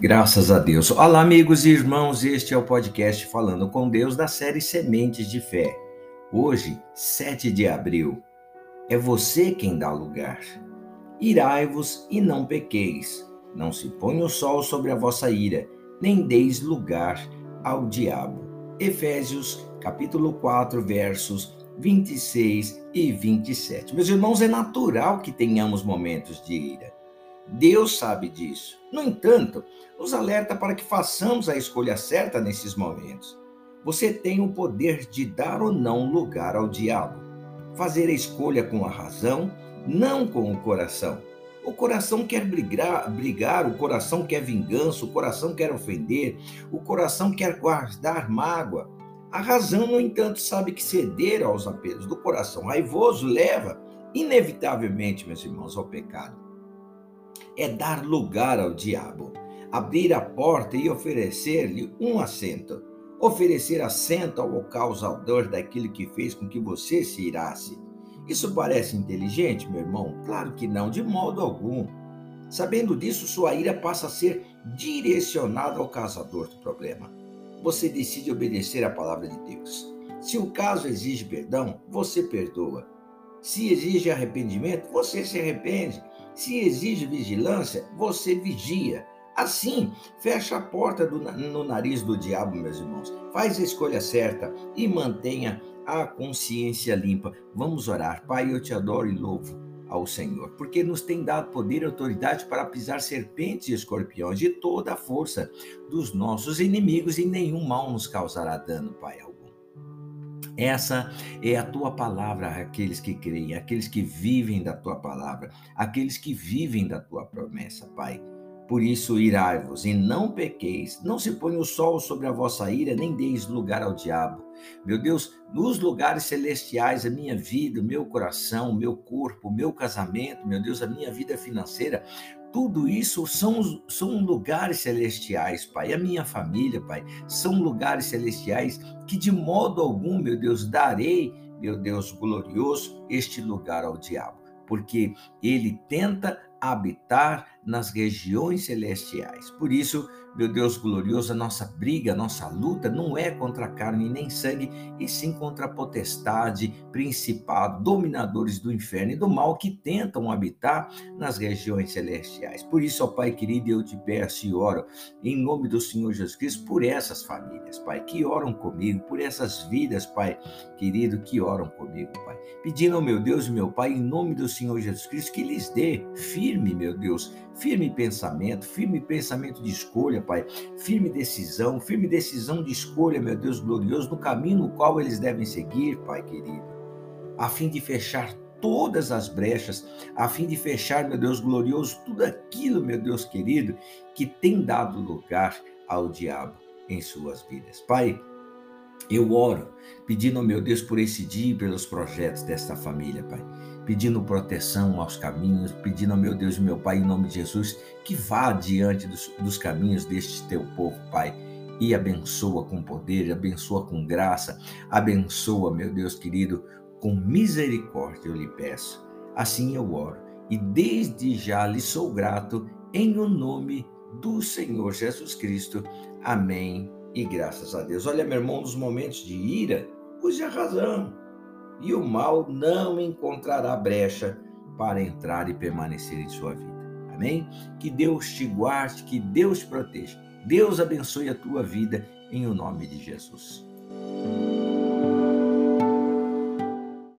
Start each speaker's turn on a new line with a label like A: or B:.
A: Graças a Deus. Olá, amigos e irmãos, este é o podcast Falando com Deus da série Sementes de Fé. Hoje, 7 de abril, é você quem dá lugar. Irai-vos e não pequeis, não se ponha o sol sobre a vossa ira, nem deis lugar ao diabo. Efésios, capítulo 4, versos 26 e 27. Meus irmãos, é natural que tenhamos momentos de ira. Deus sabe disso. No entanto, nos alerta para que façamos a escolha certa nesses momentos. Você tem o poder de dar ou não lugar ao diabo. Fazer a escolha com a razão, não com o coração. O coração quer brigar, brigar, o coração quer vingança, o coração quer ofender, o coração quer guardar mágoa. A razão, no entanto, sabe que ceder aos apelos do coração raivoso leva, inevitavelmente, meus irmãos, ao pecado é dar lugar ao diabo, abrir a porta e oferecer-lhe um assento, oferecer assento ao causador daquilo que fez com que você se irasse. Isso parece inteligente, meu irmão? Claro que não, de modo algum. Sabendo disso, sua ira passa a ser direcionada ao causador do problema. Você decide obedecer à palavra de Deus. Se o caso exige perdão, você perdoa. Se exige arrependimento, você se arrepende. Se exige vigilância, você vigia. Assim, fecha a porta do, no nariz do diabo, meus irmãos. Faz a escolha certa e mantenha a consciência limpa. Vamos orar. Pai, eu te adoro e louvo ao Senhor, porque nos tem dado poder e autoridade para pisar serpentes e escorpiões de toda a força dos nossos inimigos e nenhum mal nos causará dano, Pai essa é a tua palavra, aqueles que creem, aqueles que vivem da tua palavra, aqueles que vivem da tua promessa, Pai. Por isso, irai-vos e não pequeis, não se ponha o sol sobre a vossa ira, nem deis lugar ao diabo. Meu Deus, nos lugares celestiais, a minha vida, o meu coração, o meu corpo, o meu casamento, meu Deus, a minha vida financeira, tudo isso são, são lugares celestiais, Pai. A minha família, Pai, são lugares celestiais que de modo algum, meu Deus, darei, meu Deus glorioso, este lugar ao diabo, porque ele tenta habitar nas regiões celestiais. Por isso, meu Deus glorioso, a nossa briga, a nossa luta não é contra carne nem sangue, e sim contra a potestade, principado, dominadores do inferno e do mal que tentam habitar nas regiões celestiais. Por isso, ó Pai querido, eu te peço e oro em nome do Senhor Jesus Cristo por essas famílias, Pai, que oram comigo, por essas vidas, Pai querido, que oram comigo, Pai. Pedindo ao meu Deus e meu Pai, em nome do Senhor Jesus Cristo, que lhes dê firme, meu Deus, firme pensamento, firme pensamento de escolha, Pai, firme decisão, firme decisão de escolha, meu Deus glorioso, no caminho no qual eles devem seguir, Pai querido, a fim de fechar todas as brechas, a fim de fechar, meu Deus glorioso, tudo aquilo, meu Deus querido, que tem dado lugar ao diabo em suas vidas. Pai, eu oro, pedindo, meu Deus, por esse dia e pelos projetos desta família, Pai pedindo proteção aos caminhos, pedindo ao meu Deus e meu Pai, em nome de Jesus, que vá diante dos, dos caminhos deste teu povo, Pai, e abençoa com poder, abençoa com graça, abençoa, meu Deus querido, com misericórdia, eu lhe peço. Assim eu oro, e desde já lhe sou grato, em o nome do Senhor Jesus Cristo. Amém. E graças a Deus. Olha, meu irmão, nos momentos de ira, use a razão e o mal não encontrará brecha para entrar e permanecer em sua vida. Amém? Que Deus te guarde, que Deus te proteja. Deus abençoe a tua vida em o nome de Jesus.